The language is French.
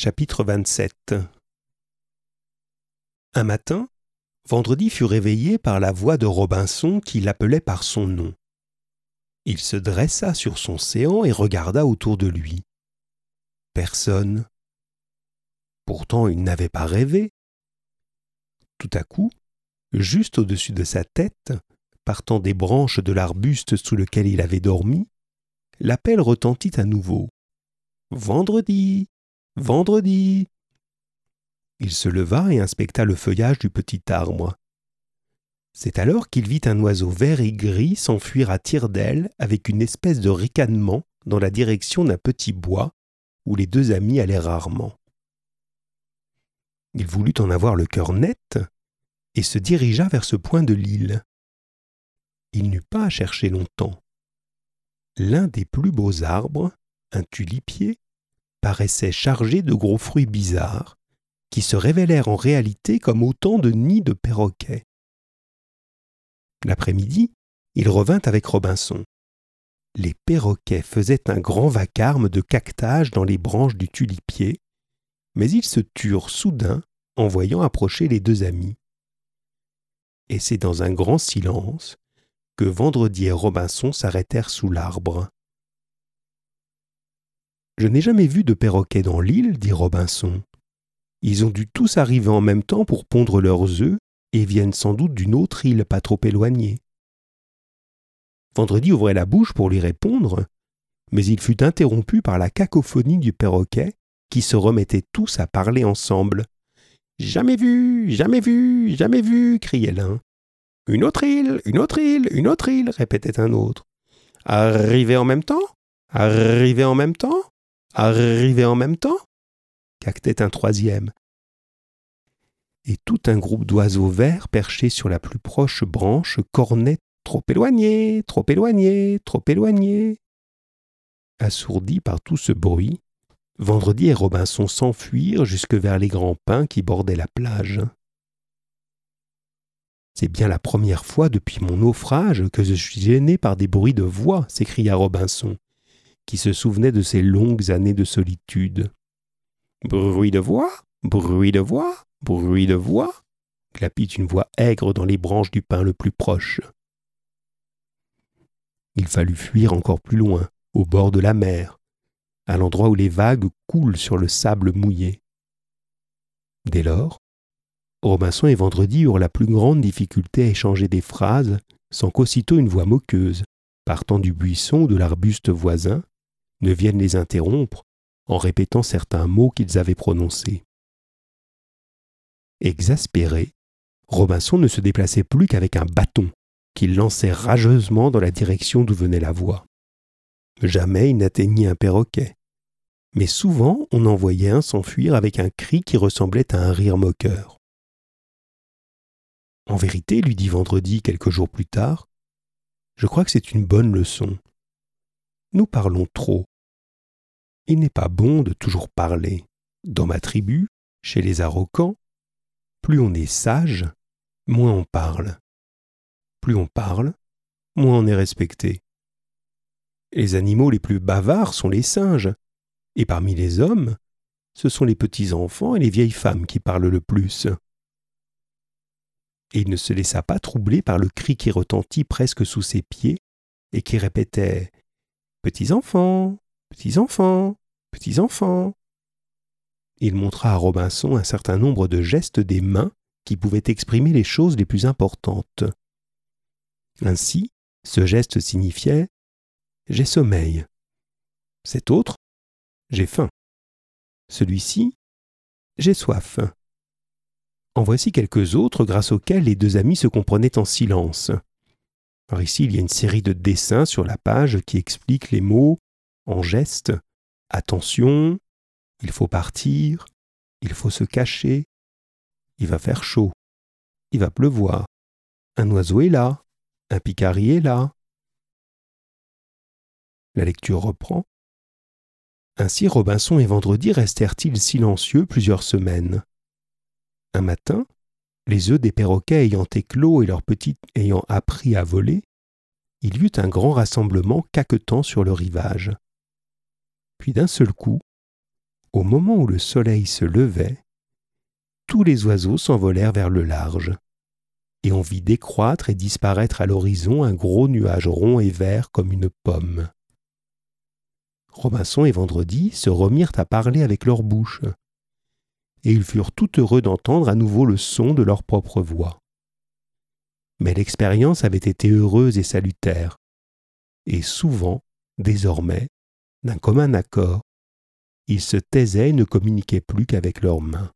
Chapitre 27 Un matin, Vendredi fut réveillé par la voix de Robinson qui l'appelait par son nom. Il se dressa sur son séant et regarda autour de lui. Personne. Pourtant il n'avait pas rêvé. Tout à coup, juste au-dessus de sa tête, partant des branches de l'arbuste sous lequel il avait dormi, l'appel retentit à nouveau. Vendredi. Vendredi. Il se leva et inspecta le feuillage du petit arbre. C'est alors qu'il vit un oiseau vert et gris s'enfuir à tire-d'aile avec une espèce de ricanement dans la direction d'un petit bois où les deux amis allaient rarement. Il voulut en avoir le cœur net et se dirigea vers ce point de l'île. Il n'eut pas à chercher longtemps. L'un des plus beaux arbres, un tulipier, paraissait chargé de gros fruits bizarres, qui se révélèrent en réalité comme autant de nids de perroquets. L'après-midi, il revint avec Robinson. Les perroquets faisaient un grand vacarme de cactage dans les branches du tulipier, mais ils se turent soudain en voyant approcher les deux amis. Et c'est dans un grand silence que Vendredi et Robinson s'arrêtèrent sous l'arbre. Je n'ai jamais vu de perroquets dans l'île, dit Robinson. Ils ont dû tous arriver en même temps pour pondre leurs œufs et viennent sans doute d'une autre île pas trop éloignée. Vendredi ouvrait la bouche pour lui répondre, mais il fut interrompu par la cacophonie du perroquet qui se remettaient tous à parler ensemble. Jamais vu, jamais vu, jamais vu, criait l'un. Une autre île, une autre île, une autre île, répétait un autre. Arriver en même temps? Arriver en même temps? Arriver en même temps? Cactait un troisième. Et tout un groupe d'oiseaux verts perchés sur la plus proche branche cornaient trop éloigné, trop éloigné, trop éloigné. Assourdis par tout ce bruit, Vendredi et Robinson s'enfuirent jusque vers les grands pins qui bordaient la plage. C'est bien la première fois depuis mon naufrage que je suis gêné par des bruits de voix, s'écria Robinson qui se souvenait de ses longues années de solitude. Bruit de voix, bruit de voix, bruit de voix, clapit une voix aigre dans les branches du pin le plus proche. Il fallut fuir encore plus loin, au bord de la mer, à l'endroit où les vagues coulent sur le sable mouillé. Dès lors, Robinson et Vendredi eurent la plus grande difficulté à échanger des phrases sans qu'aussitôt une voix moqueuse, partant du buisson ou de l'arbuste voisin, ne viennent les interrompre en répétant certains mots qu'ils avaient prononcés. Exaspéré, Robinson ne se déplaçait plus qu'avec un bâton qu'il lançait rageusement dans la direction d'où venait la voix. Jamais il n'atteignit un perroquet, mais souvent on en voyait un s'enfuir avec un cri qui ressemblait à un rire moqueur. En vérité, lui dit Vendredi quelques jours plus tard, je crois que c'est une bonne leçon. Nous parlons trop. Il n'est pas bon de toujours parler. Dans ma tribu, chez les arrogants, plus on est sage, moins on parle. Plus on parle, moins on est respecté. Les animaux les plus bavards sont les singes, et parmi les hommes, ce sont les petits-enfants et les vieilles femmes qui parlent le plus. Et il ne se laissa pas troubler par le cri qui retentit presque sous ses pieds et qui répétait Petits enfants, petits enfants, petits enfants. Il montra à Robinson un certain nombre de gestes des mains qui pouvaient exprimer les choses les plus importantes. Ainsi, ce geste signifiait J'ai sommeil. Cet autre J'ai faim. Celui-ci J'ai soif. En voici quelques autres grâce auxquels les deux amis se comprenaient en silence. Ici, il y a une série de dessins sur la page qui expliquent les mots en gestes. Attention, il faut partir, il faut se cacher, il va faire chaud, il va pleuvoir, un oiseau est là, un picari est là. La lecture reprend. Ainsi Robinson et Vendredi restèrent-ils silencieux plusieurs semaines. Un matin, les œufs des perroquets ayant éclos et leurs petites ayant appris à voler, il y eut un grand rassemblement caquetant sur le rivage. Puis d'un seul coup, Au moment où le soleil se levait, tous les oiseaux s'envolèrent vers le large, et on vit décroître et disparaître à l'horizon un gros nuage rond et vert comme une pomme. Robinson et Vendredi se remirent à parler avec leur bouche, et ils furent tout heureux d'entendre à nouveau le son de leur propre voix. Mais l'expérience avait été heureuse et salutaire, et souvent, désormais, d'un commun accord, ils se taisaient et ne communiquaient plus qu'avec leurs mains.